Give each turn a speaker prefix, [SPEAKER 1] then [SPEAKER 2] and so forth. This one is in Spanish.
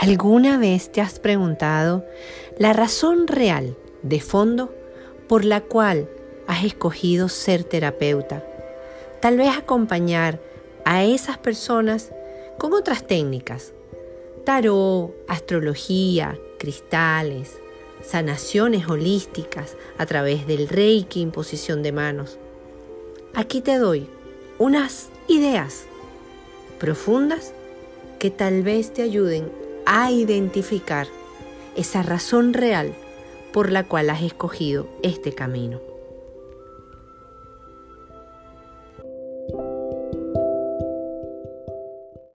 [SPEAKER 1] ¿Alguna vez te has preguntado la razón real de fondo por la cual has escogido ser terapeuta? Tal vez acompañar a esas personas con otras técnicas, tarot, astrología, cristales, sanaciones holísticas a través del reiki, imposición de manos. Aquí te doy unas ideas profundas que tal vez te ayuden a identificar esa razón real por la cual has escogido este camino.